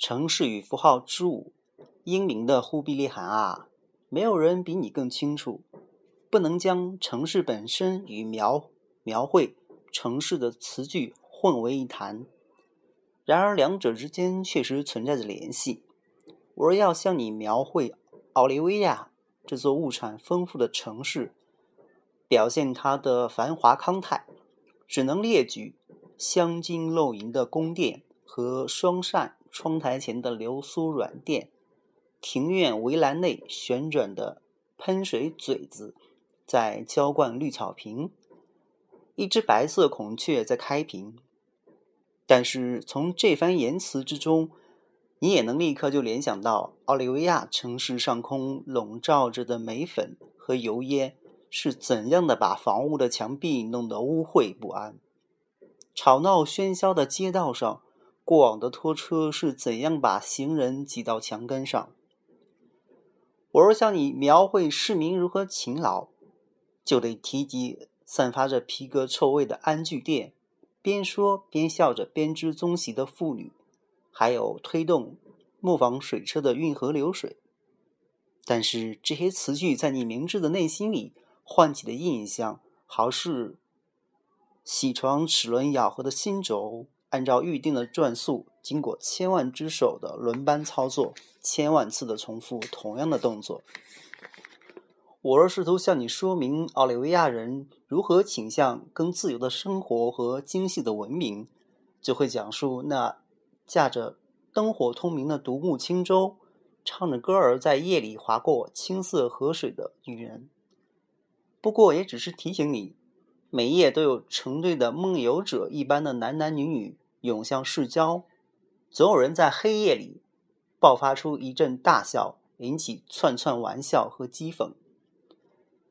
城市与符号之舞，英明的忽必烈汗啊，没有人比你更清楚。不能将城市本身与描描绘城市的词句混为一谈。然而两者之间确实存在着联系。我若要向你描绘奥利维亚这座物产丰富的城市，表现它的繁华康泰，只能列举镶金镂银的宫殿和双扇窗台前的流苏软垫，庭院围栏内旋转的喷水嘴子。在浇灌绿草坪，一只白色孔雀在开屏。但是从这番言辞之中，你也能立刻就联想到奥利维亚城市上空笼罩着的煤粉和油烟是怎样的把房屋的墙壁弄得污秽不安。吵闹喧嚣的街道上，过往的拖车是怎样把行人挤到墙根上。我若向你描绘市民如何勤劳。就得提及散发着皮革臭味的安具店，边说边笑着编织棕席的妇女，还有推动磨坊水车的运河流水。但是这些词句在你明智的内心里唤起的印象，好似铣床齿轮咬合的新轴，按照预定的转速，经过千万只手的轮班操作，千万次的重复同样的动作。我若试图向你说明奥利维亚人如何倾向更自由的生活和精细的文明，就会讲述那驾着灯火通明的独木轻舟，唱着歌儿在夜里划过青色河水的女人。不过，也只是提醒你，每夜都有成对的梦游者一般的男男女女涌向市郊，总有人在黑夜里爆发出一阵大笑，引起串串玩笑和讥讽。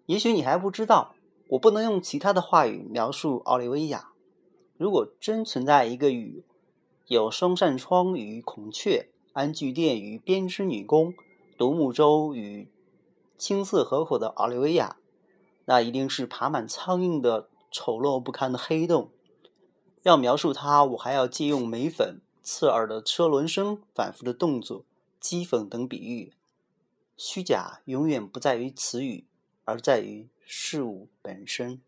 也许你还不知道，我不能用其他的话语描述奥利维亚。如果真存在一个与有双扇窗与孔雀、安具店与编织女工、独木舟与青色河口的奥利维亚，那一定是爬满苍蝇的丑陋不堪的黑洞。要描述它，我还要借用眉粉、刺耳的车轮声、反复的动作、讥讽等比喻。虚假永远不在于词语。而在于事物本身。